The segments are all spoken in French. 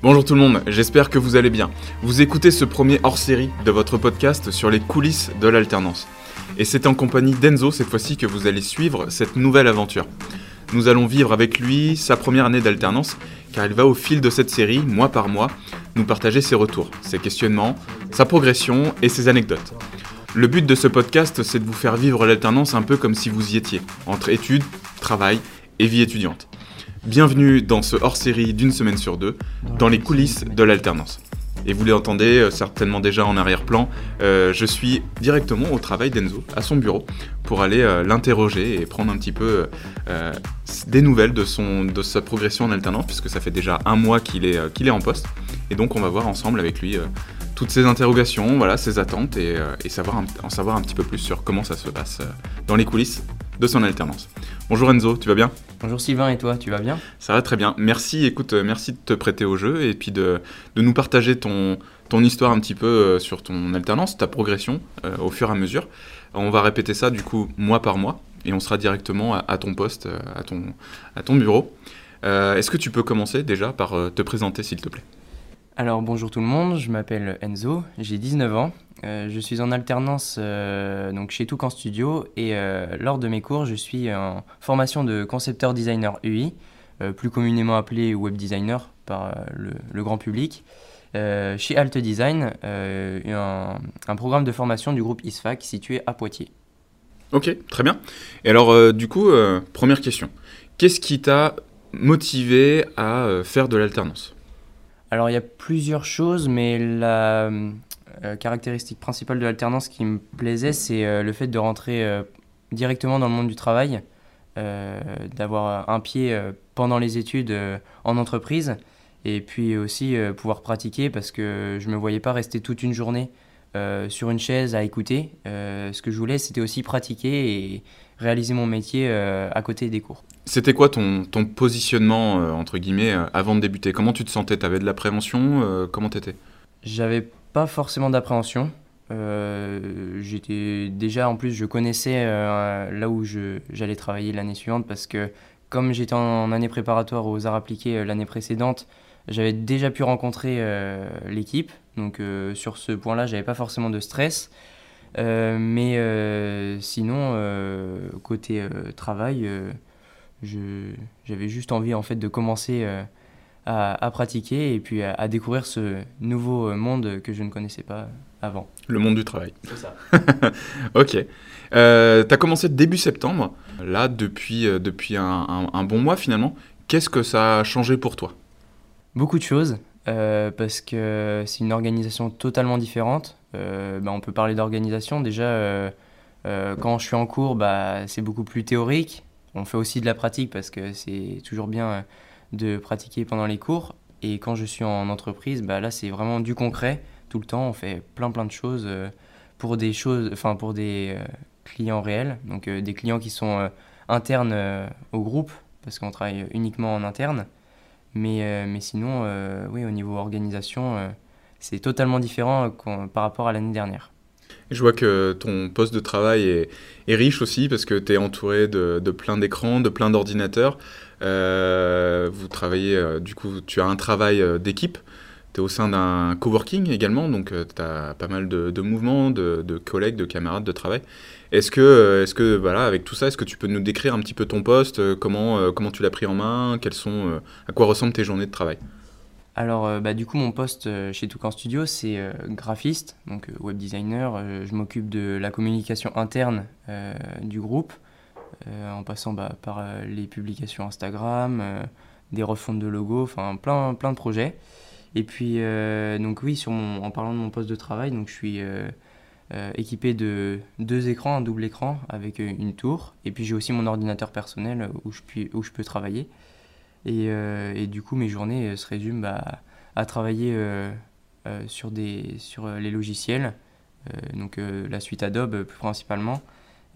Bonjour tout le monde, j'espère que vous allez bien. Vous écoutez ce premier hors-série de votre podcast sur les coulisses de l'alternance. Et c'est en compagnie d'Enzo cette fois-ci que vous allez suivre cette nouvelle aventure. Nous allons vivre avec lui sa première année d'alternance, car il va au fil de cette série, mois par mois, nous partager ses retours, ses questionnements, sa progression et ses anecdotes. Le but de ce podcast, c'est de vous faire vivre l'alternance un peu comme si vous y étiez, entre études, travail et vie étudiante. Bienvenue dans ce hors-série d'une semaine sur deux, dans les coulisses de l'alternance. Et vous l'entendez euh, certainement déjà en arrière-plan, euh, je suis directement au travail d'Enzo, à son bureau, pour aller euh, l'interroger et prendre un petit peu des nouvelles de, son, de sa progression en alternance, puisque ça fait déjà un mois qu'il est, qu'il est en poste. Et donc on va voir ensemble avec lui toutes ses interrogations, voilà, ses attentes, et, et savoir en savoir un petit peu plus sur comment ça se passe dans les coulisses de son alternance. Bonjour Enzo, tu vas bien Bonjour Sylvain, et toi, tu vas bien Ça va très bien. Merci, écoute, euh, merci de te prêter au jeu et puis de, de nous partager ton, ton histoire un petit peu euh, sur ton alternance, ta progression euh, au fur et à mesure. On va répéter ça du coup mois par mois et on sera directement à, ton poste, à ton, à ton bureau. Est-ce que tu peux commencer déjà par te présenter s'il te plaît? Alors bonjour tout le monde, je m'appelle Enzo, j'ai 19 ans, euh, je suis en alternance euh, donc chez Toucan Studio et euh, lors de mes cours je suis en formation de concepteur designer UI, plus communément appelé web designer par le, grand public, chez Alt Design, un, un, programme de formation du groupe ISFAC situé à Poitiers. Ok, très bien. Et alors du coup, première question, qu'est-ce qui t'a motivé à faire de l'alternance? Alors il y a plusieurs choses, mais la caractéristique principale de l'alternance qui me plaisait, c'est euh, le fait de rentrer euh, directement dans le monde du travail, d'avoir un pied pendant les études en entreprise, et puis aussi pouvoir pratiquer parce que je ne me voyais pas rester toute une journée sur une chaise à écouter. ce que je voulais, c'était aussi pratiquer et réaliser mon métier à côté des cours. C'était quoi ton, ton positionnement, entre guillemets, avant de débuter? Comment tu te sentais? Tu avais de la prévention Comment t'étais? J'avais pas forcément d'appréhension. j'étais déjà, en plus, je connaissais là où j'allais travailler l'année suivante parce que comme j'étais en, année préparatoire aux arts appliqués l'année précédente, j'avais déjà pu rencontrer l'équipe. Donc sur ce point-là, j'avais pas forcément de stress. mais sinon, côté travail, j'avais juste envie en fait de commencer à, pratiquer et puis à, découvrir ce nouveau monde que je ne connaissais pas avant. Le monde du travail. C'est ça. ok. Euh, tu as commencé début septembre, là depuis, euh, depuis un, un, bon mois finalement. Qu'est-ce que ça a changé pour toi? Beaucoup de choses, euh, parce que c'est une organisation totalement différente. Bah, on peut parler d'organisation. Déjà, quand je suis en cours, bah, c'est beaucoup plus théorique. On fait aussi de la pratique parce que c'est toujours bien de pratiquer pendant les cours. Et quand je suis en entreprise, bah là, c'est vraiment du concret. Tout le temps, on fait plein plein de choses euh, pour des choses, enfin pour des euh, clients réels, donc euh, des clients qui sont internes au groupe, parce qu'on travaille uniquement en interne. Mais, mais sinon, oui, au niveau organisation, c'est totalement différent par rapport à l'année dernière. Je vois que ton poste de travail est, riche aussi parce que tu es entouré de, plein d'écrans, de plein d'ordinateurs. Euh, vous travaillez, euh, du coup, tu as un travail euh, d'équipe. Tu es au sein d'un coworking également, donc tu as pas mal de, mouvements, de, collègues, de camarades de travail. Est-ce que, est que voilà, avec tout ça, est-ce que tu peux nous décrire un petit peu ton poste, comment, comment tu l'as pris en main, sont, à quoi ressemblent tes journées de travail? Alors, bah, du coup, mon poste chez Toucan Studio, c'est graphiste, donc web designer. je m'occupe de la communication interne du groupe. Euh, en passant bah, par euh, les publications Instagram, euh, des refontes de logos, enfin plein, plein de projets. Et puis, donc oui, en parlant de mon poste de travail, donc je suis équipé de deux écrans, un double écran avec une tour. Et puis j'ai aussi mon ordinateur personnel où je, puis, où je peux travailler. Et, et, du coup, mes journées se résument bah, à travailler sur, des, sur les logiciels, donc la suite Adobe principalement,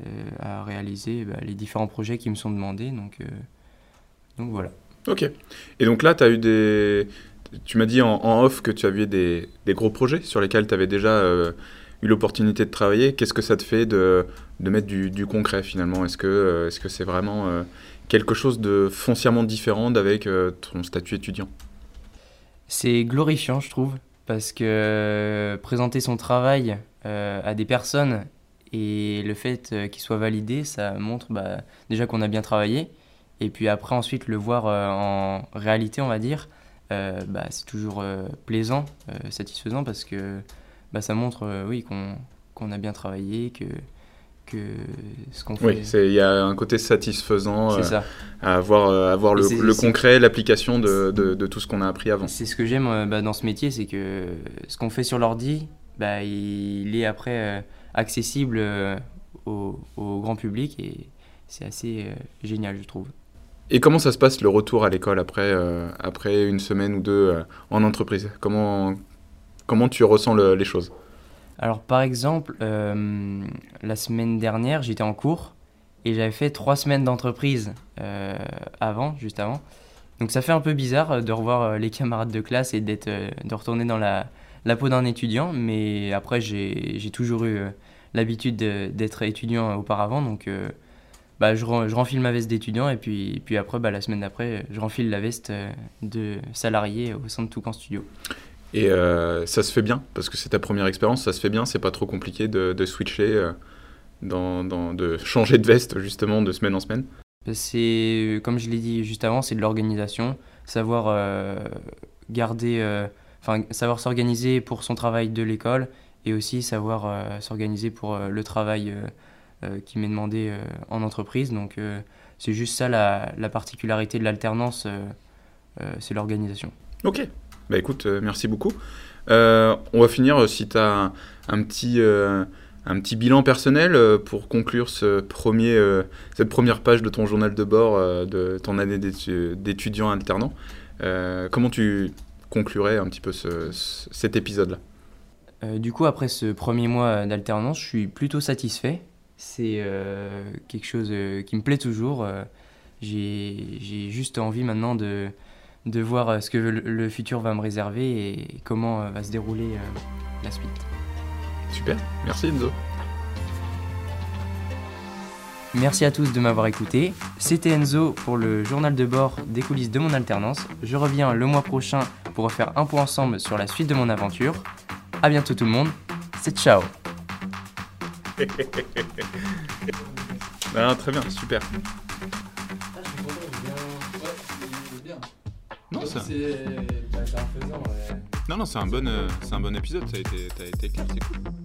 euh, à réaliser bah, les différents projets qui me sont demandés. Donc, euh, donc voilà. Ok. Et donc là, tu as eu des. Tu m'as dit en, off que tu avais des, des, gros projets sur lesquels tu avais déjà euh, eu l'opportunité de travailler. Qu'est-ce que ça te fait de, de mettre du, du, concret finalement? Est-ce que c'est -ce c'est vraiment quelque chose de foncièrement différent d'avec ton statut étudiant? C'est glorifiant, je trouve, parce que présenter son travail à des personnes et le fait qu'il soit validé, ça montre bah, déjà qu'on a bien travaillé. Et puis après, ensuite, le voir en réalité, on va dire, bah, c'est toujours plaisant, satisfaisant, parce que bah, ça montre oui, qu'on a bien travaillé, que que ce qu'on fait. Oui, il y a un côté satisfaisant euh, à avoir, euh, avoir le, le concret, l'application de, de, de, tout ce qu'on a appris avant. C'est ce que j'aime euh, bah, dans ce métier, c'est que ce qu'on fait sur l'ordi, bah, il est après accessible au, au, grand public et c'est assez génial, je trouve. Et comment ça se passe le retour à l'école après, après une semaine ou deux en entreprise? Comment, comment tu ressens les choses? Alors par exemple, euh, la semaine dernière, j'étais en cours et j'avais fait trois semaines d'entreprise euh, avant, juste avant. Donc ça fait un peu bizarre euh, de revoir les camarades de classe et d'être, de retourner dans la, peau d'un étudiant, mais après j'ai, toujours eu l'habitude d'être étudiant auparavant, donc bah, je, je, renfile ma veste d'étudiant et puis, puis après, bah, la semaine d'après, je renfile la veste de salarié au sein de Toucan Studio. Et euh, ça se fait bien, parce que c'est ta première expérience, ça se fait bien, c'est pas trop compliqué de, de switcher, euh, dans, dans, de changer de veste justement de semaine en semaine. C'est, comme je l'ai dit juste avant, c'est de l'organisation, savoir euh, garder, enfin savoir s'organiser pour son travail de l'école et aussi savoir s'organiser pour le travail qui m'est demandé en entreprise. Donc c'est juste ça la, la particularité de l'alternance, c'est l'organisation. Ok, bah écoute, euh, merci beaucoup. Euh, on va finir euh, si tu as un, petit, un petit bilan personnel pour conclure ce premier, cette première page de ton journal de bord de ton année d'étudiant alternant. comment tu conclurais un petit peu cet épisode-là? Du coup, après ce premier mois d'alternance, je suis plutôt satisfait. C'est quelque chose qui me plaît toujours. J'ai juste envie maintenant de de voir euh, ce que le futur va me réserver et comment euh, va se dérouler euh, la suite. Super, merci Enzo. Merci à tous de m'avoir écouté. C'était Enzo pour le journal de bord des coulisses de mon alternance. Je reviens le mois prochain pour refaire un point ensemble sur la suite de mon aventure. A bientôt tout le monde. C'est ciao. Ah, très bien, super. C'est. Bah, un faisant, Non, non, c'est un, bon, euh, c'est un bon épisode, ça a été, été clair, c'est cool.